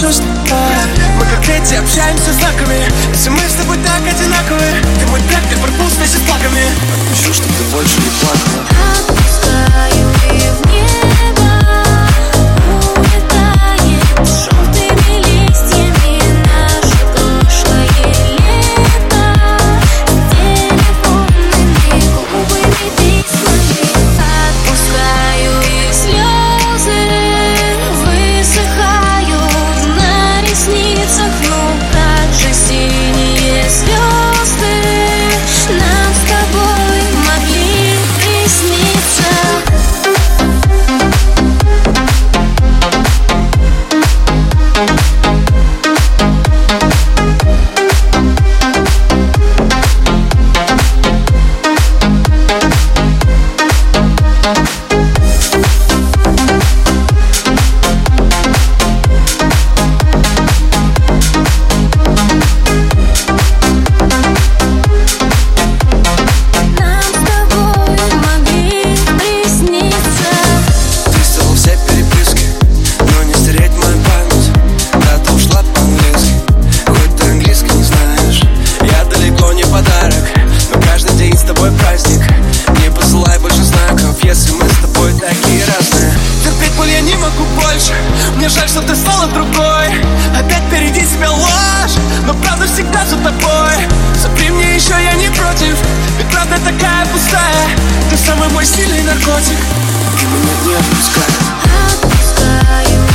чувства Мы как дети общаемся знаками Если мы с тобой так одинаковые, Ты мой трек, ты пропустишь с флагами. жаль, что ты стала другой. Опять впереди тебя ложь Но правда всегда за тобой. Смотри мне еще, я не против Ведь правда такая пустая. Ты самый мой сильный наркотик. И меня не отпускай. Отпускаю